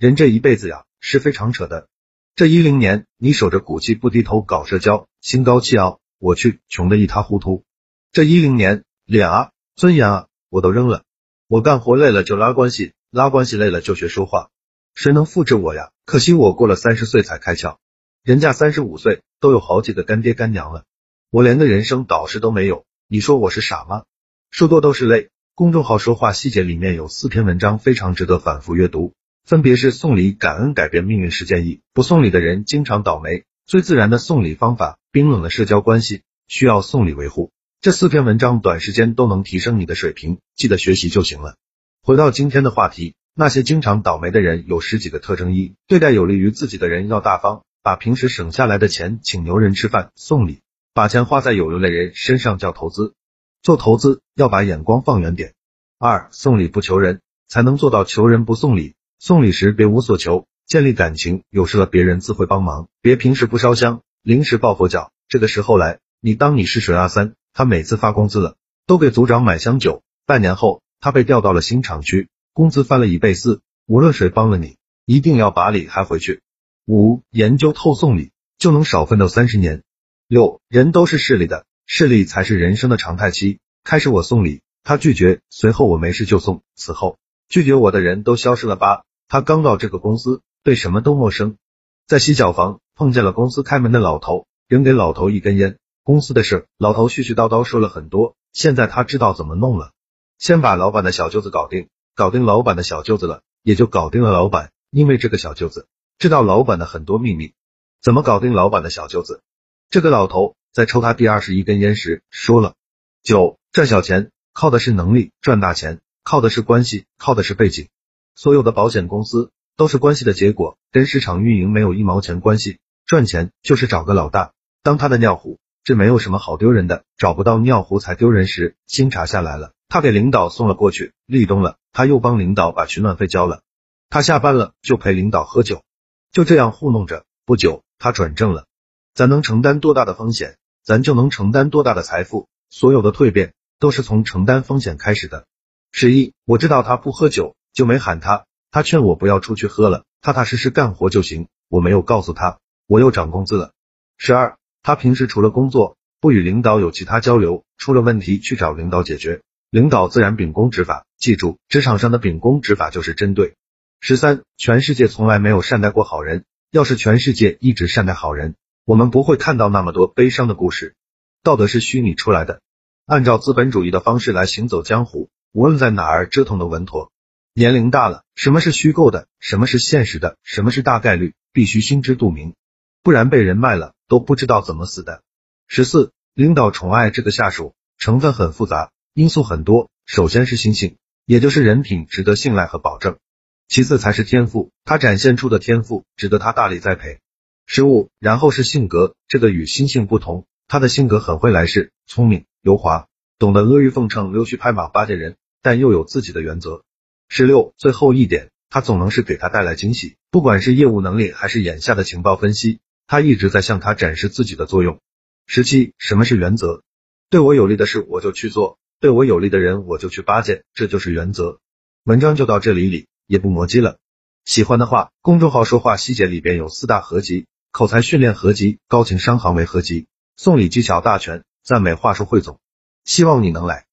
人这一辈子呀，是非常扯的。这一零年，你守着骨气不低头搞社交，心高气傲，我去，穷的一塌糊涂。这一零年，脸啊，尊严啊，我都扔了。我干活累了就拉关系，拉关系累了就学说话。谁能复制我呀？可惜我过了三十岁才开窍，人家三十五岁都有好几个干爹干娘了，我连个人生导师都没有。你说我是傻吗？说多都是泪。公众号说话细节里面有四篇文章非常值得反复阅读。分别是送礼感恩改变命运事件一，不送礼的人经常倒霉，最自然的送礼方法，冰冷的社交关系需要送礼维护。这四篇文章短时间都能提升你的水平，记得学习就行了。回到今天的话题，那些经常倒霉的人有十几个特征：一、对待有利于自己的人要大方，把平时省下来的钱请牛人吃饭送礼，把钱花在有用的人身上叫投资。做投资要把眼光放远点。二、送礼不求人，才能做到求人不送礼。送礼时别无所求，建立感情，有事了别人自会帮忙，别平时不烧香，临时抱佛脚。这个时候来，你当你是水阿三，他每次发工资了，都给组长买香酒。半年后，他被调到了新厂区，工资翻了一倍四。无论谁帮了你，一定要把礼还回去。五，研究透送礼，就能少奋斗三十年。六，人都是势利的，势利才是人生的常态期。开始我送礼，他拒绝，随后我没事就送，此后拒绝我的人都消失了吧。他刚到这个公司，对什么都陌生，在洗脚房碰见了公司开门的老头，扔给老头一根烟。公司的事，老头絮絮叨叨说了很多。现在他知道怎么弄了，先把老板的小舅子搞定，搞定老板的小舅子了，也就搞定了老板。因为这个小舅子知道老板的很多秘密。怎么搞定老板的小舅子？这个老头在抽他第二十一根烟时说了：九赚小钱靠的是能力，赚大钱靠的是关系，靠的是背景。所有的保险公司都是关系的结果，跟市场运营没有一毛钱关系。赚钱就是找个老大当他的尿壶，这没有什么好丢人的。找不到尿壶才丢人时，新茶下来了，他给领导送了过去。立冬了，他又帮领导把取暖费交了。他下班了就陪领导喝酒，就这样糊弄着。不久，他转正了。咱能承担多大的风险，咱就能承担多大的财富。所有的蜕变都是从承担风险开始的。十一，我知道他不喝酒。就没喊他，他劝我不要出去喝了，踏踏实实干活就行。我没有告诉他，我又涨工资了。十二，他平时除了工作，不与领导有其他交流，出了问题去找领导解决，领导自然秉公执法。记住，职场上的秉公执法就是针对。十三，全世界从来没有善待过好人，要是全世界一直善待好人，我们不会看到那么多悲伤的故事。道德是虚拟出来的，按照资本主义的方式来行走江湖，无论在哪儿折腾的稳妥。年龄大了，什么是虚构的，什么是现实的，什么是大概率，必须心知肚明，不然被人卖了都不知道怎么死的。十四，领导宠爱这个下属，成分很复杂，因素很多。首先是心性，也就是人品值得信赖和保证；其次才是天赋，他展现出的天赋值得他大力栽培。十五，然后是性格，这个与心性不同，他的性格很会来事，聪明油滑，懂得阿谀奉承、溜须拍马巴结人，但又有自己的原则。十六，最后一点，他总能是给他带来惊喜，不管是业务能力还是眼下的情报分析，他一直在向他展示自己的作用。十七，什么是原则？对我有利的事我就去做，对我有利的人我就去巴结，这就是原则。文章就到这里里，也不磨叽了。喜欢的话，公众号说话细节里边有四大合集：口才训练合集、高情商行为合集、送礼技巧大全、赞美话术汇总。希望你能来。